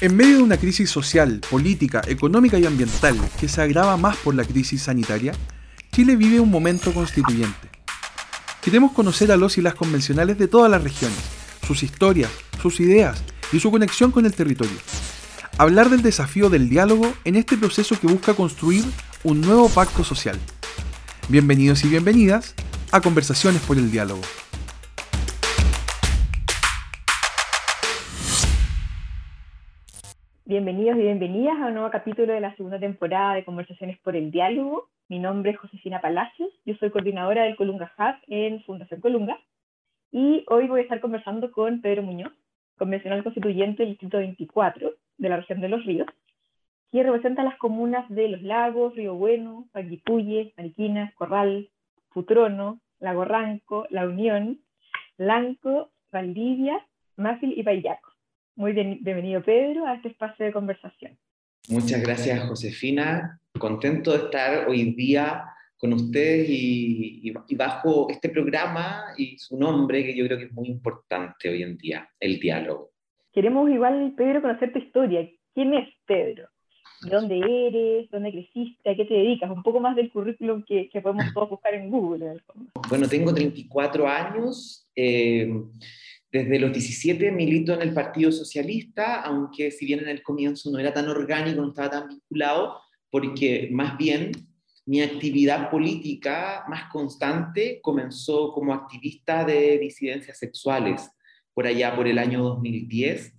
En medio de una crisis social, política, económica y ambiental que se agrava más por la crisis sanitaria, Chile vive un momento constituyente. Queremos conocer a los y las convencionales de todas las regiones, sus historias, sus ideas y su conexión con el territorio. Hablar del desafío del diálogo en este proceso que busca construir un nuevo pacto social. Bienvenidos y bienvenidas a Conversaciones por el Diálogo. Bienvenidos y bienvenidas a un nuevo capítulo de la segunda temporada de Conversaciones por el Diálogo. Mi nombre es Josefina Palacios, yo soy coordinadora del Colunga Hub en Fundación Colunga y hoy voy a estar conversando con Pedro Muñoz, convencional constituyente del Distrito 24 de la región de Los Ríos, quien representa las comunas de Los Lagos, Río Bueno, Panguipulli, Mariquinas, Corral, Futrono, Lago Ranco, La Unión, Lanco, Valdivia, Máfil y Payaco. Muy bien, bienvenido Pedro a este espacio de conversación. Muchas gracias Josefina, contento de estar hoy día con ustedes y, bajo este programa y su nombre que yo creo que es muy importante hoy en día, el diálogo. Queremos igual, Pedro, conocer tu historia. ¿Quién es Pedro? ¿De dónde eres? ¿Dónde creciste? ¿A qué te dedicas? Un poco más del currículum que, podemos todos buscar en Google. Bueno, tengo 34 años. Eh, desde los 17 milito en el Partido Socialista, aunque si bien en el comienzo no era tan orgánico, no estaba tan vinculado, porque más bien mi actividad política más constante comenzó como activista de disidencias sexuales, por allá por el año 2010.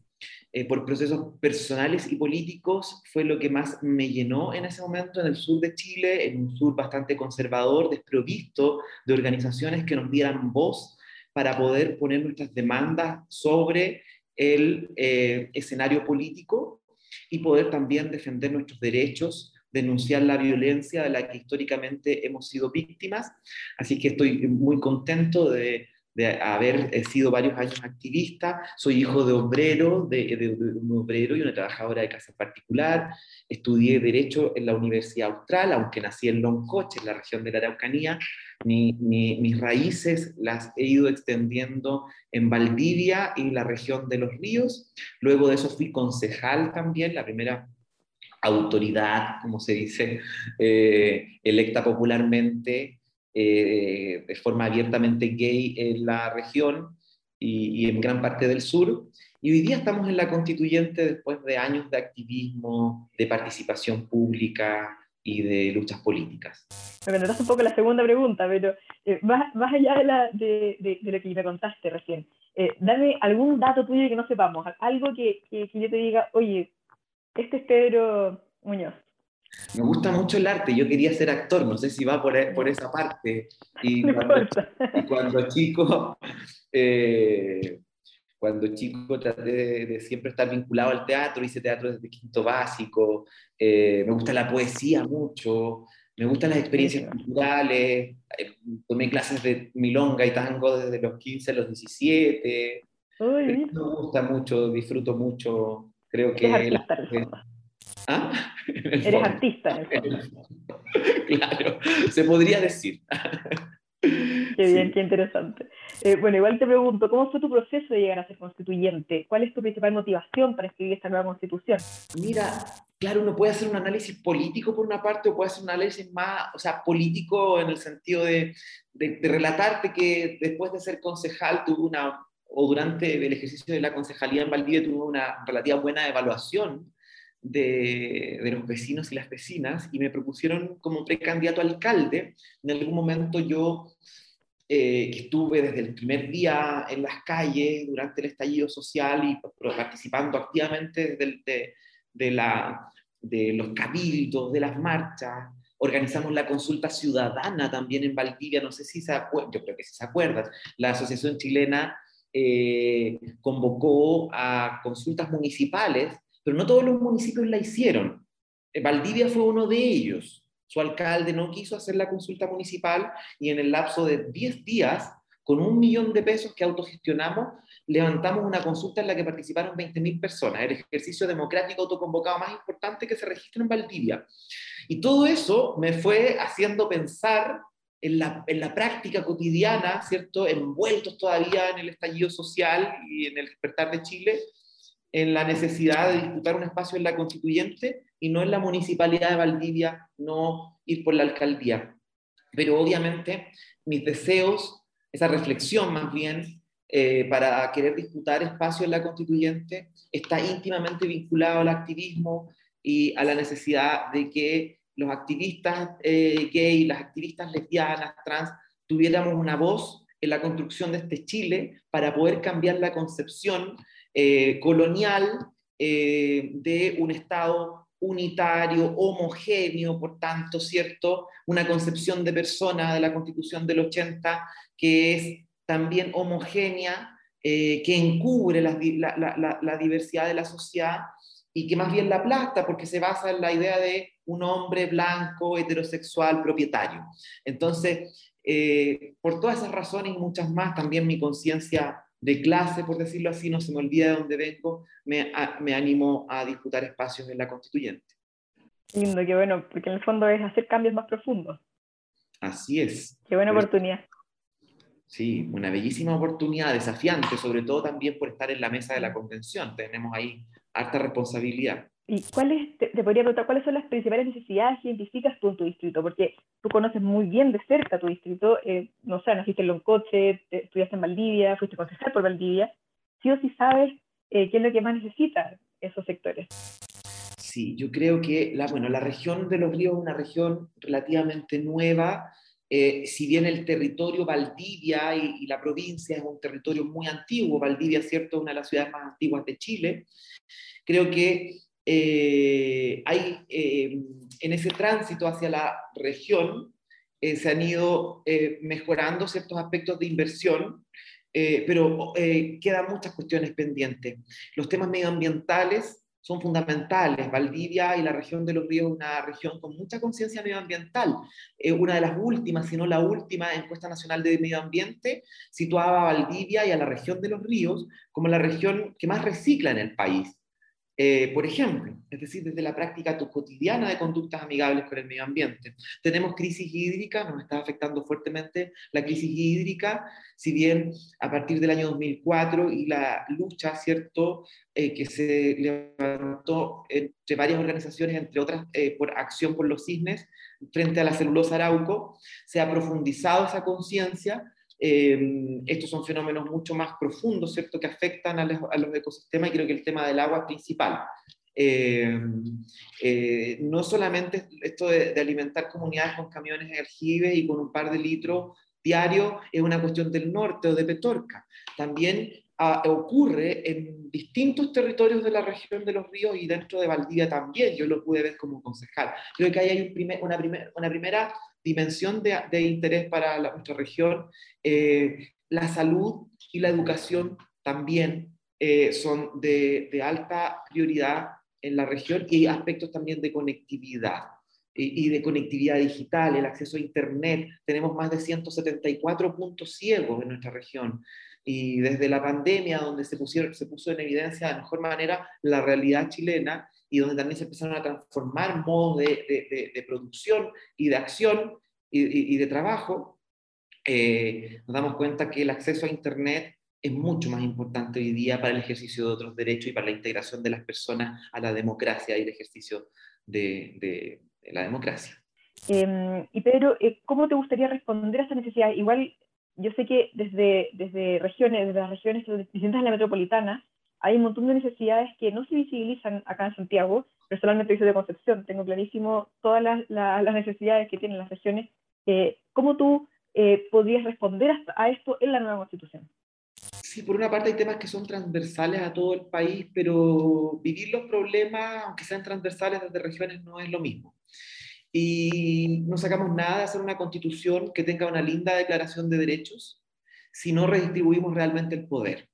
Eh, por procesos personales y políticos fue lo que más me llenó en ese momento en el sur de Chile, en un sur bastante conservador, desprovisto de organizaciones que nos dieran voz para poder poner nuestras demandas sobre el eh, escenario político y poder también defender nuestros derechos, denunciar la violencia de la que históricamente hemos sido víctimas. Así que estoy muy contento de, haber sido varios años activista, soy hijo de obrero, de, un obrero y una trabajadora de casa particular, estudié Derecho en la Universidad Austral, aunque nací en Loncoche, en la región de la Araucanía, mis raíces las he ido extendiendo en Valdivia y la región de los ríos, luego de eso fui concejal también, la primera autoridad, como se dice, eh, electa popularmente eh, de forma abiertamente gay en la región y, en gran parte del sur. Y hoy día estamos en la constituyente después de años de activismo, de participación pública y de luchas políticas. Me contaste un poco la segunda pregunta, pero eh, más, más, allá de, la, de, de, lo que me contaste recién, eh, dame algún dato tuyo que no sepamos, algo que, que, que yo te diga, oye, este es Pedro Muñoz. Me gusta mucho el arte, yo quería ser actor, no sé si va por, por esa parte. Y cuando, chico, eh, cuando chico traté de, siempre estar vinculado al teatro, hice teatro desde quinto básico, eh, me gusta la poesía mucho, me gustan las experiencias culturales, eh, tomé clases de milonga y tango desde los 15 a los 17. me gusta mucho, disfruto mucho, creo que... ¿Ah? Eres artista. claro, se podría decir. Qué bien, qué interesante. Eh, bueno, igual te pregunto, ¿cómo fue tu proceso de llegar a ser constituyente? ¿Cuál es tu principal motivación para escribir esta nueva constitución? Mira, claro, uno puede hacer un análisis político por una parte o puede hacer un análisis más, o sea, político en el sentido de, de, de relatarte que después de ser concejal tuve una, o durante el ejercicio de la concejalía en Valdivia tuve una relativa buena evaluación de, los vecinos y las vecinas y me propusieron como precandidato a alcalde. En algún momento yo eh, estuve desde el primer día en las calles durante el estallido social y participando activamente de, de, la, de los cabildos, de las marchas. Organizamos la consulta ciudadana también en Valdivia, no sé si se acuerdan, yo creo que si se acuerdan, la Asociación Chilena eh, convocó a consultas municipales pero no todos los municipios la hicieron. Eh, Valdivia fue uno de ellos. Su alcalde no quiso hacer la consulta municipal y en el lapso de 10 días, con un millón de pesos que autogestionamos, levantamos una consulta en la que participaron 20.000 personas, el ejercicio democrático autoconvocado más importante que se registra en Valdivia. Y todo eso me fue haciendo pensar en la, en la, práctica cotidiana, ¿cierto? Envueltos todavía en el estallido social y en el despertar de Chile, en la necesidad de disputar un espacio en la constituyente y no en la municipalidad de Valdivia, no ir por la alcaldía. Pero obviamente mis deseos, esa reflexión más bien, eh, para querer disputar espacio en la constituyente, está íntimamente vinculado al activismo y a la necesidad de que los activistas eh, gay, las activistas lesbianas, trans, tuviéramos una voz en la construcción de este Chile para poder cambiar la concepción eh, colonial eh, de un Estado unitario, homogéneo, por tanto, ¿cierto? Una concepción de persona de la Constitución del 80 que es también homogénea, eh, que encubre la, diversidad de la sociedad y que más bien la aplasta porque se basa en la idea de un hombre blanco, heterosexual, propietario. Entonces, eh, por todas esas razones y muchas más, también mi conciencia de clase, por decirlo así, no se me olvida de dónde vengo, me, me animó a disputar espacios en la constituyente. Lindo, qué bueno, porque en el fondo es hacer cambios más profundos. Así es. Qué buena oportunidad. Sí, una bellísima oportunidad, desafiante, sobre todo también por estar en la mesa de la convención. Tenemos ahí harta responsabilidad. ¿Y cuáles, te, podría preguntar, cuáles son las principales necesidades que identificas tú en tu distrito? Porque tú conoces muy bien de cerca tu distrito, eh, no sé, naciste en Loncoche, estudiaste en Valdivia, fuiste concejal por Valdivia, sí o sí sabes eh, qué es lo que más necesitan esos sectores. Sí, yo creo que la, bueno, la región de los ríos es una región relativamente nueva, eh, si bien el territorio Valdivia y, y, la provincia es un territorio muy antiguo, Valdivia, cierto, es una de las ciudades más antiguas de Chile, creo que eh, hay eh, en ese tránsito hacia la región eh, se han ido mejorando ciertos aspectos de inversión, pero quedan muchas cuestiones pendientes. Los temas medioambientales son fundamentales. Valdivia y la región de los ríos es una región con mucha conciencia medioambiental. una de las últimas, si no la última, encuesta nacional de medio ambiente situaba a Valdivia y a la región de los ríos como la región que más recicla en el país. Eh, por ejemplo, es decir, desde la práctica cotidiana de conductas amigables con el medio ambiente. Tenemos crisis hídrica, nos está afectando fuertemente la crisis hídrica, si bien a partir del año 2004 y la lucha, ¿cierto?, eh, que se levantó entre varias organizaciones, entre otras eh, por Acción por los Cisnes, frente a la celulosa arauco, se ha profundizado esa conciencia, Em, estos son fenómenos mucho más profundos, ¿cierto?, que afectan a los, ecosistemas y creo que el tema del agua es principal. Em, eh, no solamente esto de, alimentar comunidades con camiones de aljibes y con un par de litros diarios es una cuestión del norte o de Petorca. También ah, ocurre en distintos territorios de la región de los ríos y dentro de Valdivia también. Yo lo pude ver como concejal. Creo que ahí hay una, una primera dimensión de, interés para nuestra región. Eh, la salud y la educación también eh, son de, alta prioridad en la región y hay aspectos también de conectividad y, de conectividad digital, el acceso a Internet. Tenemos más de 174 puntos ciegos en nuestra región. Y desde la pandemia, donde se, pusieron, se puso en evidencia de mejor manera la realidad chilena, y donde también se empezaron a transformar modos de, de, producción y de acción y, y de trabajo, eh, nos damos cuenta que el acceso a Internet es mucho más importante hoy día para el ejercicio de otros derechos y para la integración de las personas a la democracia y el ejercicio de, la democracia. Em, y Pedro, eh, ¿cómo te gustaría responder a esta necesidad? Igual, yo sé que desde, desde regiones, desde las regiones distintas de la metropolitana, hay un montón de necesidades que no se visibilizan acá en Santiago. Personalmente soy de Concepción, tengo clarísimo todas las, necesidades que tienen las regiones. Eh, ¿Cómo tú eh, podrías responder a esto en la nueva constitución? Sí, por una parte hay temas que son transversales a todo el país, pero vivir los problemas, aunque sean transversales desde regiones, no es lo mismo. Y no sacamos nada de hacer una constitución que tenga una linda declaración de derechos si no redistribuimos realmente el poder.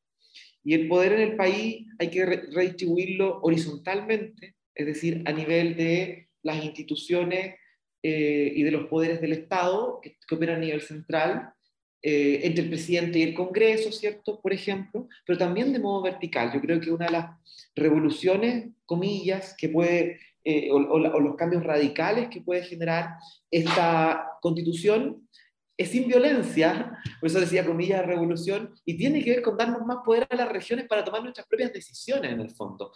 Y el poder en el país hay que redistribuirlo horizontalmente, es decir, a nivel de las instituciones eh, y de los poderes del Estado que, operan a nivel central, eh, entre el presidente y el Congreso, ¿cierto? Por ejemplo, pero también de modo vertical. Yo creo que una de las revoluciones, comillas, que puede, eh, o, los cambios radicales que puede generar esta constitución es sin violencia, por eso decía comillas revolución, y tiene que ver con darnos más poder a las regiones para tomar nuestras propias decisiones en el fondo.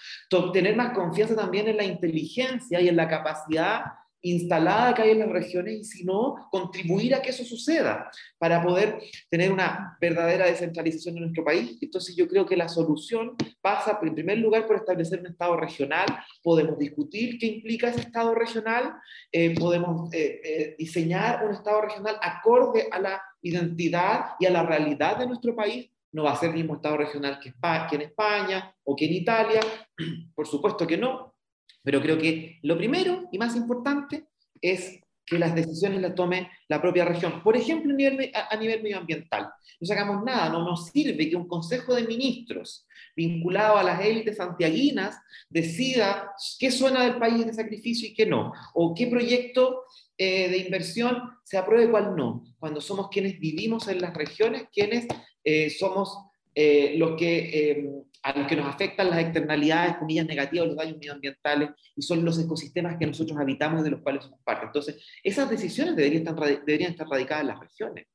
Tener más confianza también en la inteligencia y en la capacidad instalada que hay en las regiones y si no, contribuir a que eso suceda para poder tener una verdadera descentralización en nuestro país. Entonces yo creo que la solución pasa en primer lugar por establecer un Estado regional, podemos discutir qué implica ese Estado regional, eh, podemos eh, eh, diseñar un Estado regional acorde a la identidad y a la realidad de nuestro país, no va a ser el mismo Estado regional que, en España o que en Italia, por supuesto que no, pero creo que lo primero y más importante es que las decisiones las tome la propia región. Por ejemplo, a nivel, medioambiental. No sacamos nada, no nos sirve que un Consejo de Ministros vinculado a las élites santiaguinas decida qué zona del país de sacrificio y qué no, o qué proyecto eh, de inversión se apruebe y cuál no, cuando somos quienes vivimos en las regiones, quienes eh, somos eh, los que a los que nos afectan las externalidades, comillas negativas, los daños medioambientales, y son los ecosistemas que nosotros habitamos de los cuales somos parte. Entonces, esas decisiones deberían estar, deberían estar radicadas en las regiones.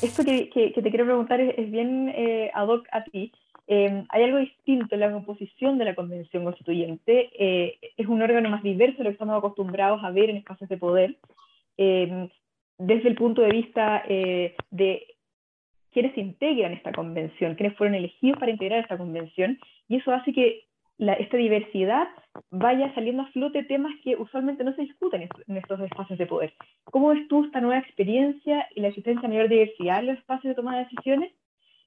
Esto que, que, te quiero preguntar es, bien eh, ad hoc a ti. Eh, hay algo distinto en la composición de la Convención Constituyente. Eh, es un órgano más diverso de lo que estamos acostumbrados a ver en espacios de poder. desde el punto de vista de quiénes integran esta convención, quiénes fueron elegidos para integrar esta convención, y eso hace que esta diversidad vaya saliendo a flote temas que usualmente no se discuten en estos espacios de poder. ¿Cómo ves tú esta nueva experiencia y la existencia de mayor diversidad en los espacios de toma de decisiones?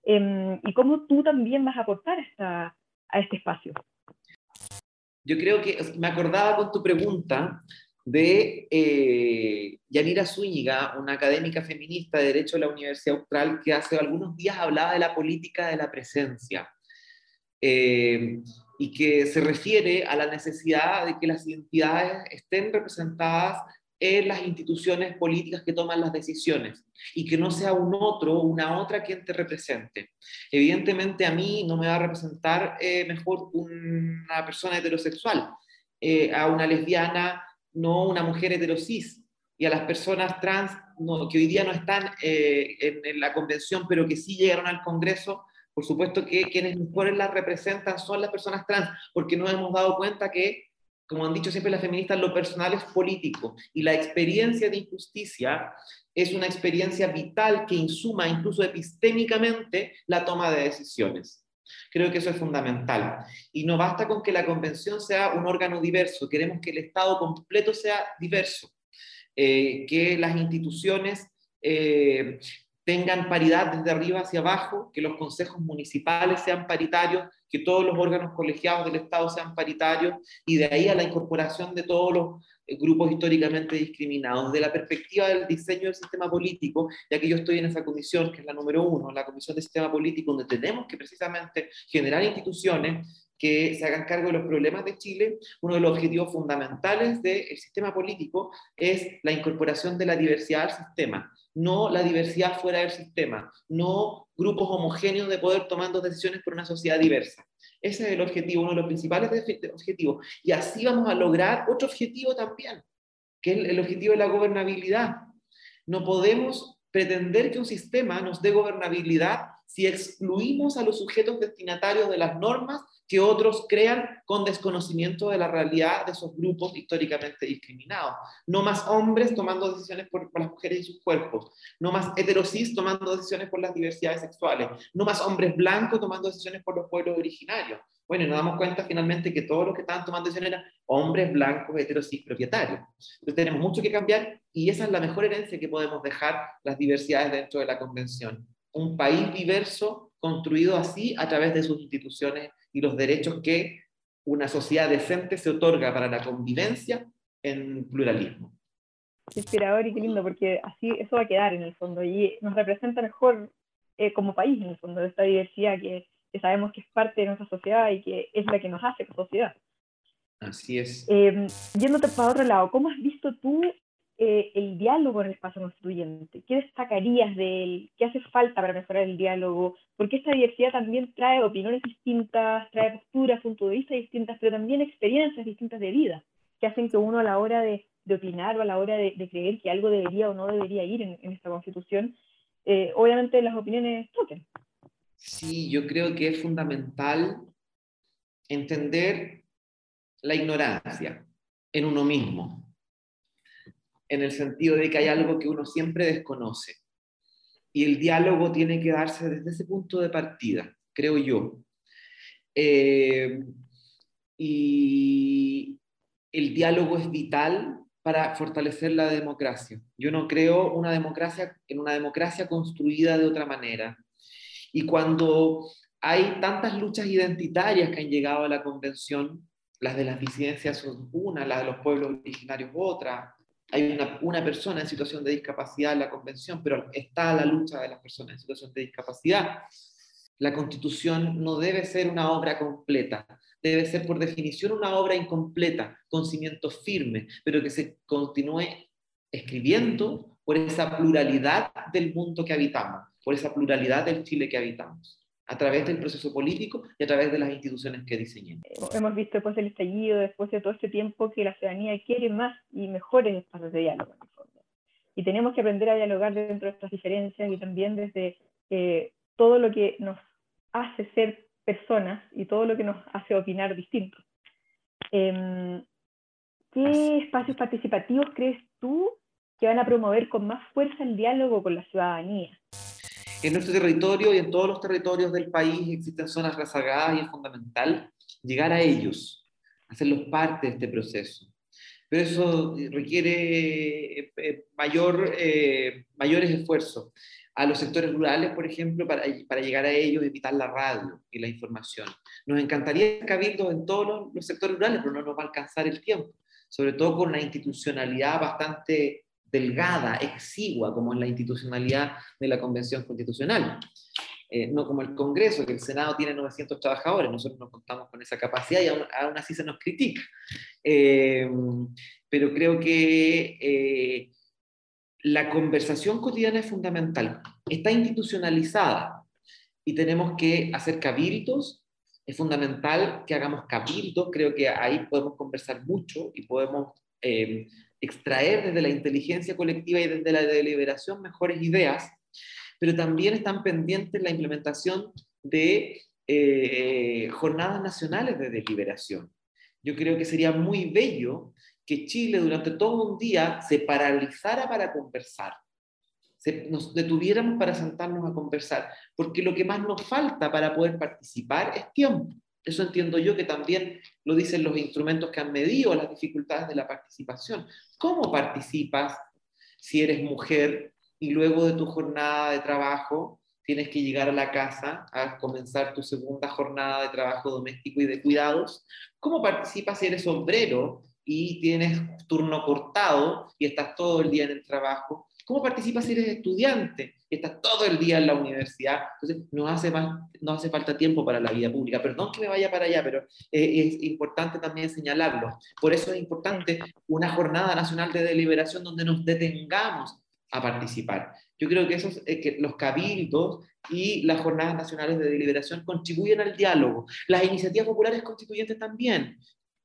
Em, ¿Y cómo tú también vas a aportar esta, a este espacio? Yo creo que me acordaba con tu pregunta de eh, Yanira Zúñiga, una académica feminista de Derecho de la Universidad Austral, que hace algunos días hablaba de la política de la presencia eh, y que se refiere a la necesidad de que las identidades estén representadas en las instituciones políticas que toman las decisiones y que no sea un otro una otra quien te represente. Evidentemente a mí no me va a representar eh, mejor una persona heterosexual, a una lesbiana no una mujer heterosis, y a las personas trans que hoy día no están eh, en, la convención, pero que sí llegaron al Congreso, por supuesto que quienes mejores las representan son las personas trans, porque nos hemos dado cuenta que, como han dicho siempre las feministas, lo personal es político y la experiencia de injusticia es una experiencia vital que insuma incluso epistémicamente la toma de decisiones. Creo que eso es fundamental. Y no basta con que la convención sea un órgano diverso, queremos que el Estado completo sea diverso, eh, que las instituciones eh, tengan paridad desde arriba hacia abajo, que los consejos municipales sean paritarios, que todos los órganos colegiados del Estado sean paritarios y de ahí a la incorporación de todos los eh, grupos históricamente discriminados. Desde la perspectiva del diseño del sistema político, ya que yo estoy en esa comisión, que es la número uno, la comisión del sistema político, donde tenemos que precisamente generar instituciones que se hagan cargo de los problemas de Chile, uno de los objetivos fundamentales del sistema político es la incorporación de la diversidad al sistema, no la diversidad fuera del sistema, no grupos homogéneos de poder tomando decisiones por una sociedad diversa. Ese es el objetivo, uno de los principales objetivos. Y así vamos a lograr otro objetivo también, que es el objetivo de la gobernabilidad. No podemos pretender que un sistema nos dé gobernabilidad si excluimos a los sujetos destinatarios de las normas que otros crean con desconocimiento de la realidad de esos grupos históricamente discriminados. No más hombres tomando decisiones por, las mujeres y sus cuerpos. No más heterosis tomando decisiones por las diversidades sexuales. No más hombres blancos tomando decisiones por los pueblos originarios. Bueno, nos damos cuenta finalmente que todos los que estaban tomando decisiones eran hombres blancos, heterosis, propietarios. Entonces tenemos mucho que cambiar y esa es la mejor herencia que podemos dejar las diversidades dentro de la convención. Un país diverso construido así a través de sus instituciones y los derechos que una sociedad decente se otorga para la convivencia en pluralismo. Qué inspirador y qué lindo, porque así eso va a quedar en el fondo y nos representa mejor eh, como país, en el fondo, de esta diversidad que, que, sabemos que es parte de nuestra sociedad y que es la que nos hace como sociedad. Así es. Eh, yéndote para otro lado, ¿cómo has visto tú eh, el diálogo en el espacio constituyente? ¿Qué destacarías de él? ¿Qué hace falta para mejorar el diálogo? Porque esta diversidad también trae opiniones distintas, trae posturas, puntos de vista distintas, pero también experiencias distintas de vida, que hacen que uno a la hora de opinar o a la hora de, creer que algo debería o no debería ir en, esta constitución, eh, obviamente las opiniones toquen. Sí, yo creo que es fundamental entender la ignorancia en uno mismo, en el sentido de que hay algo que uno siempre desconoce. Y el diálogo tiene que darse desde ese punto de partida, creo yo. Eh, y el diálogo es vital para fortalecer la democracia. Yo no creo una democracia, en una democracia construida de otra manera. Y cuando hay tantas luchas identitarias que han llegado a la convención, las de las disidencias son una, las de los pueblos originarios otra, hay una, persona en situación de discapacidad en la convención, pero está la lucha de las personas en situación de discapacidad. La constitución no debe ser una obra completa, debe ser por definición una obra incompleta, con cimientos firmes, pero que se continúe escribiendo por esa pluralidad del mundo que habitamos, por esa pluralidad del Chile que habitamos a través del proceso político y a través de las instituciones que diseñemos. Hemos visto después del estallido, después de todo este tiempo, que la ciudadanía quiere más y mejores espacios de diálogo. Y tenemos que aprender a dialogar dentro de estas diferencias y también desde eh, todo lo que nos hace ser personas y todo lo que nos hace opinar distinto. Em, ¿Qué espacios participativos crees tú que van a promover con más fuerza el diálogo con la ciudadanía? En nuestro territorio y en todos los territorios del país existen zonas rezagadas y es fundamental llegar a ellos, hacerlos parte de este proceso. Pero eso requiere eh, eh, mayor, eh, mayores esfuerzos a los sectores rurales, por ejemplo, para, para llegar a ellos, evitar la radio y la información. Nos encantaría cabildos en todos los, sectores rurales, pero no nos va a alcanzar el tiempo, sobre todo con una institucionalidad bastante delgada, exigua, como en la institucionalidad de la Convención Constitucional. Eh, no como el Congreso, que el Senado tiene 900 trabajadores, nosotros no contamos con esa capacidad y aún, así se nos critica. Eh, pero creo que eh, la conversación cotidiana es fundamental. Está institucionalizada y tenemos que hacer cabildos. Es fundamental que hagamos cabildos. Creo que ahí podemos conversar mucho y podemos eh, extraer desde la inteligencia colectiva y desde la deliberación mejores ideas, pero también están pendientes la implementación de eh, jornadas nacionales de deliberación. Yo creo que sería muy bello que Chile durante todo un día se paralizara para conversar, se, nos detuviéramos para sentarnos a conversar, porque lo que más nos falta para poder participar es tiempo. Eso entiendo yo que también lo dicen los instrumentos que han medido las dificultades de la participación. ¿Cómo participas si eres mujer y luego de tu jornada de trabajo tienes que llegar a la casa a comenzar tu segunda jornada de trabajo doméstico y de cuidados? ¿Cómo participas si eres obrero y tienes turno cortado y estás todo el día en el trabajo. ¿Cómo participas si eres estudiante y estás todo el día en la universidad? Entonces, no hace, más, no hace falta tiempo para la vida pública. Perdón que me vaya para allá, pero eh, es importante también señalarlo. Por eso es importante una jornada nacional de deliberación donde nos detengamos a participar. Yo creo que, esos, eh, que los cabildos y las jornadas nacionales de deliberación contribuyen al diálogo. Las iniciativas populares constituyentes también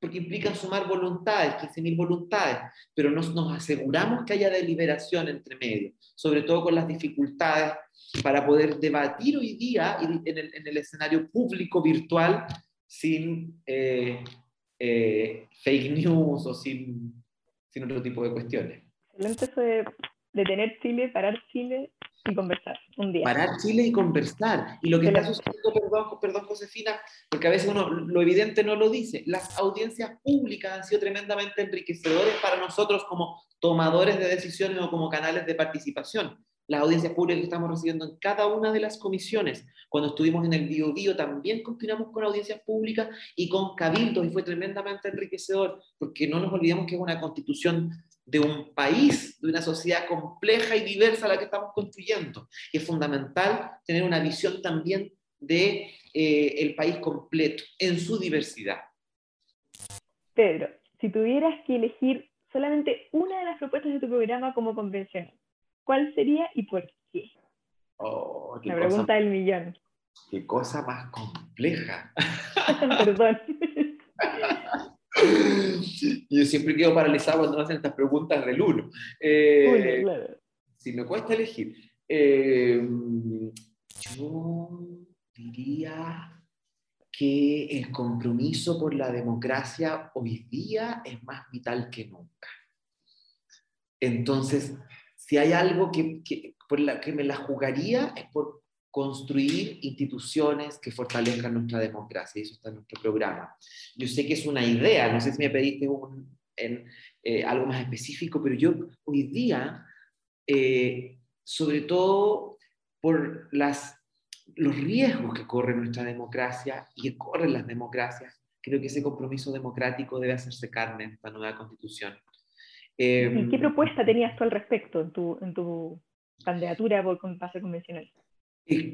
porque implican sumar voluntades, 15.000 voluntades, pero nos, nos aseguramos que haya deliberación entre medio, sobre todo con las dificultades para poder debatir hoy día en el, en el escenario público virtual sin eh, eh, fake news o sin, sin, otro tipo de cuestiones. Excelente eso de, de tener Chile, parar Chile y conversar un día. Parar Chile y conversar. Y lo que está sucediendo, perdón, perdón, Josefina, porque a veces uno lo evidente no lo dice, las audiencias públicas han sido tremendamente enriquecedores para nosotros como tomadores de decisiones o como canales de participación. Las audiencias públicas que estamos recibiendo en cada una de las comisiones. Cuando estuvimos en el Bio, Bio también continuamos con audiencias públicas y con cabildos y fue tremendamente enriquecedor porque no nos olvidemos que es una constitución de un país, de una sociedad compleja y diversa a la que estamos construyendo. Y es fundamental tener una visión también de eh, el país completo, en su diversidad. Pedro, si tuvieras que elegir solamente una de las propuestas de tu programa como convencional, ¿cuál sería y por qué? Oh, La pregunta del millón. Qué cosa más compleja. Perdón. yo siempre quedo paralizado cuando me hacen estas preguntas del uno. Eh, Si me cuesta elegir, eh, yo diría que el compromiso por la democracia hoy día es más vital que nunca. Entonces, si hay algo que, por la que me la jugaría es por construir instituciones que fortalezcan nuestra democracia, y eso está en nuestro programa. Yo sé que es una idea, no sé si me pediste en, eh, algo más específico, pero yo hoy día, eh, sobre todo por las, los riesgos que corre nuestra democracia y que corren las democracias, creo que ese compromiso democrático debe hacerse carne en esta nueva constitución. ¿Y qué em, propuesta tenías tú al respecto en tu, en tu candidatura por pase convencional?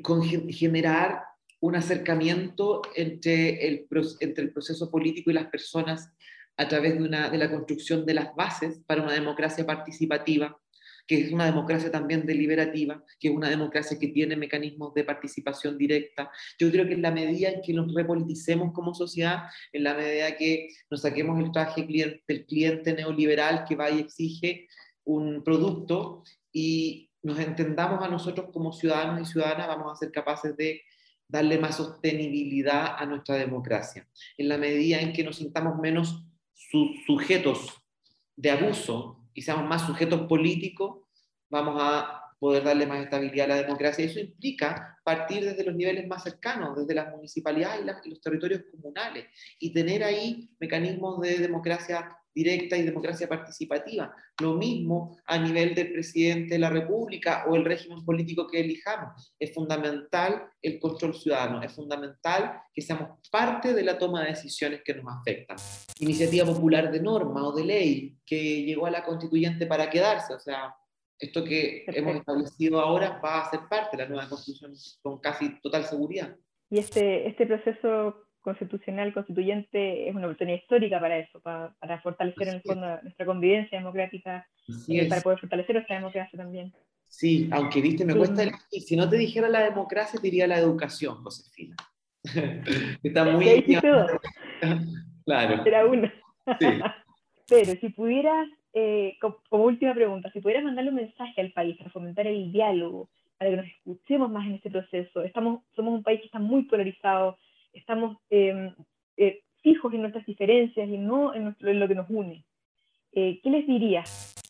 Con generar un acercamiento entre el, entre el proceso político y las personas a través de, una, de la construcción de las bases para una democracia participativa, que es una democracia también deliberativa, que es una democracia que tiene mecanismos de participación directa. Yo creo que en la medida en que nos repoliticemos como sociedad, en la medida que nos saquemos el traje del cliente neoliberal que va y exige un producto y nos entendamos a nosotros como ciudadanos y ciudadanas, vamos a ser capaces de darle más sostenibilidad a nuestra democracia. En la medida en que nos sintamos menos sujetos de abuso y seamos más sujetos políticos, vamos a poder darle más estabilidad a la democracia. Eso implica partir desde los niveles más cercanos, desde las municipalidades y, los territorios comunales, y tener ahí mecanismos de democracia directa y democracia participativa. Lo mismo a nivel del presidente de la República o el régimen político que elijamos. Es fundamental el control ciudadano, es fundamental que seamos parte de la toma de decisiones que nos afectan. Iniciativa popular de norma o de ley que llegó a la constituyente para quedarse, o sea, esto que hemos establecido ahora va a ser parte de la nueva constitución con casi total seguridad. Y este, este proceso constitucional constituyente es una oportunidad histórica para eso, para, para fortalecer en el fondo nuestra convivencia democrática, eh, para poder fortalecer nuestra democracia también. Sí, aunque viste, me cuesta elegir. Si no te dijera la democracia, te diría la educación, Josefina. Está muy. claro. Era una. Sí. Pero si pudieras, eh, como, última pregunta, si pudieras mandarle un mensaje al país para fomentar el diálogo, para que nos escuchemos más en este proceso, estamos, somos un país que está muy polarizado, estamos em, eh, fijos en nuestras diferencias y no en, lo que nos une. Eh, ¿Qué les diría?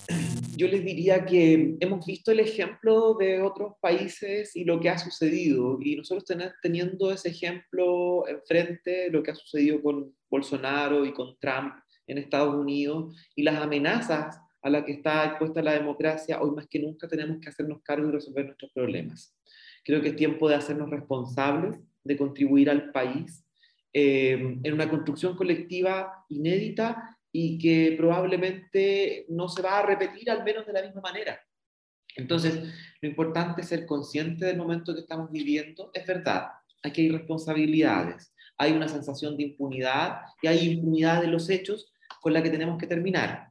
Yo les diría que hemos visto el ejemplo de otros países y lo que ha sucedido, y nosotros teniendo ese ejemplo enfrente, lo que ha sucedido con Bolsonaro y con Trump en Estados Unidos, y las amenazas a las que está expuesta la democracia, hoy más que nunca tenemos que hacernos cargo y resolver nuestros problemas. Creo que es tiempo de hacernos responsables de contribuir al país eh, en una construcción colectiva inédita y que probablemente no se va a repetir al menos de la misma manera. Entonces, lo importante es ser consciente del momento que estamos viviendo. Es verdad, aquí hay responsabilidades, hay una sensación de impunidad y hay impunidad de los hechos con la que tenemos que terminar,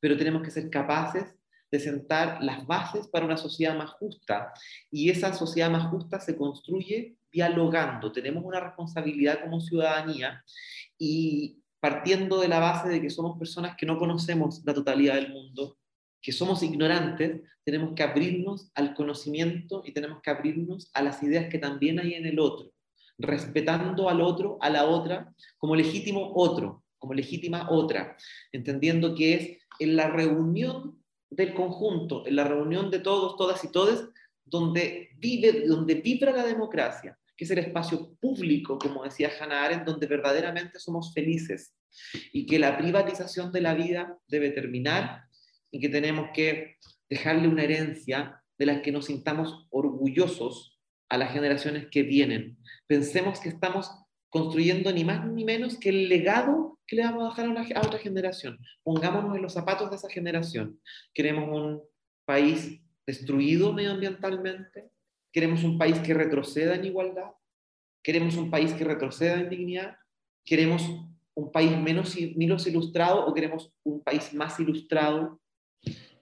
pero tenemos que ser capaces de sentar las bases para una sociedad más justa. Y esa sociedad más justa se construye dialogando, tenemos una responsabilidad como ciudadanía y partiendo de la base de que somos personas que no conocemos la totalidad del mundo, que somos ignorantes, tenemos que abrirnos al conocimiento y tenemos que abrirnos a las ideas que también hay en el otro, respetando al otro, a la otra, como legítimo otro, como legítima otra, entendiendo que es en la reunión del conjunto, en la reunión de todos, todas y todes, donde vive, donde vibra la democracia, que es el espacio público, como decía Hannah Arendt, donde verdaderamente somos felices y que la privatización de la vida debe terminar y que tenemos que dejarle una herencia de la que nos sintamos orgullosos a las generaciones que vienen. Pensemos que estamos construyendo ni más ni menos que el legado que le vamos a dejar a, otra generación. Pongámonos en los zapatos de esa generación. Queremos un país destruido medioambientalmente, queremos un país que retroceda en igualdad, queremos un país que retroceda en dignidad, queremos un país menos, menos ilustrado o queremos un país más ilustrado.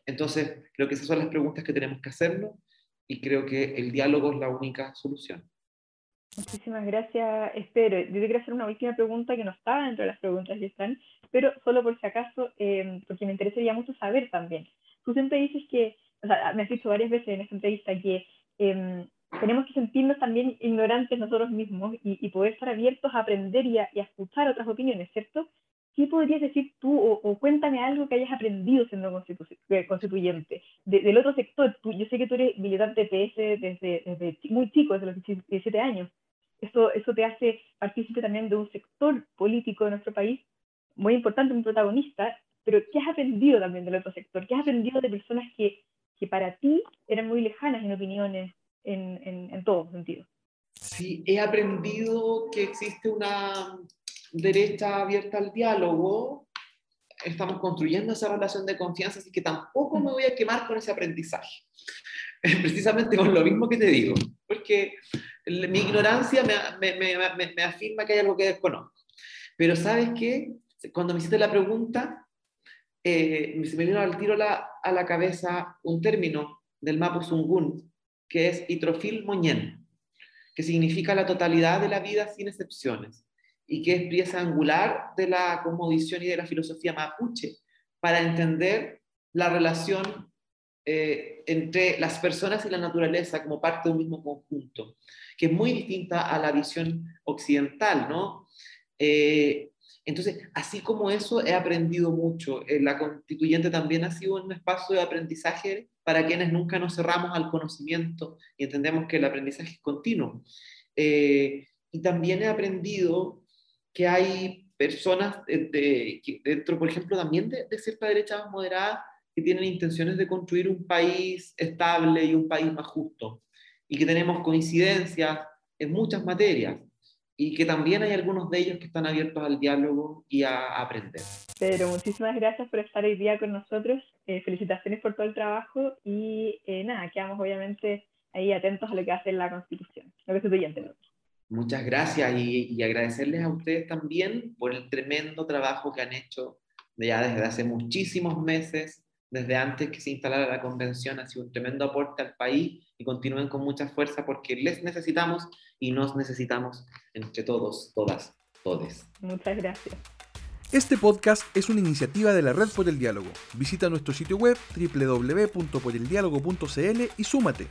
Entonces, creo que esas son las preguntas que tenemos que hacernos y creo que el diálogo es la única solución. Muchísimas gracias, espero. Yo te quería hacer una última pregunta que no estaba dentro de las preguntas que están, pero solo por si acaso, eh, porque me interesaría mucho saber también. Tú siempre dices que, o sea, me has dicho varias veces en esta entrevista que em, tenemos que sentirnos también ignorantes nosotros mismos y, poder estar abiertos a aprender y a, escuchar otras opiniones, ¿cierto? ¿Qué podrías decir tú o, cuéntame algo que hayas aprendido siendo eh, constituyente? del otro sector, yo sé que tú eres militante de PS desde, desde muy chico, desde los 17 años. Eso, eso te hace partícipe también de un sector político de nuestro país muy importante, un protagonista, pero ¿qué has aprendido también del otro sector? ¿Qué has aprendido de personas que, que para ti eran muy lejanas en opiniones, en, en, en todo sentido? Sí, he aprendido que existe una derecha abierta al diálogo, estamos construyendo esa relación de confianza, así que tampoco me voy a quemar con ese aprendizaje. Precisamente con lo mismo que te digo, porque mi ignorancia me, me, me, me, afirma que hay algo que desconozco. Pero ¿sabes qué? Cuando me hiciste la pregunta, eh, se me vino al tiro la, a la cabeza un término del Mapo Zungun, que es itrofil moñen, que significa la totalidad de la vida sin excepciones, y que es pieza angular de la cosmovisión y de la filosofía mapuche, para entender la relación eh, entre las personas y la naturaleza como parte de un mismo conjunto, que es muy distinta a la visión occidental, ¿no? Eh, entonces, así como eso, he aprendido mucho. Eh, la constituyente también ha sido un espacio de aprendizaje para quienes nunca nos cerramos al conocimiento y entendemos que el aprendizaje es continuo. y también he aprendido que hay personas de, dentro, por ejemplo, también de, de cierta derecha más moderada, que tienen intenciones de construir un país estable y un país más justo, y que tenemos coincidencias en muchas materias, y que también hay algunos de ellos que están abiertos al diálogo y a aprender. Pedro, muchísimas gracias por estar hoy día con nosotros. Eh, felicitaciones por todo el trabajo y eh, nada, quedamos obviamente ahí atentos a lo que hace la Constitución, lo que estudiante. Muchas gracias y, y, agradecerles a ustedes también por el tremendo trabajo que han hecho ya desde hace muchísimos meses desde antes que se instalara la convención, ha sido un tremendo aporte al país y continúen con mucha fuerza porque les necesitamos y nos necesitamos entre todos, todas, todes. Muchas gracias. Este podcast es una iniciativa de la Red por el Diálogo. Visita nuestro sitio web www.poreldiálogo.cl y súmate.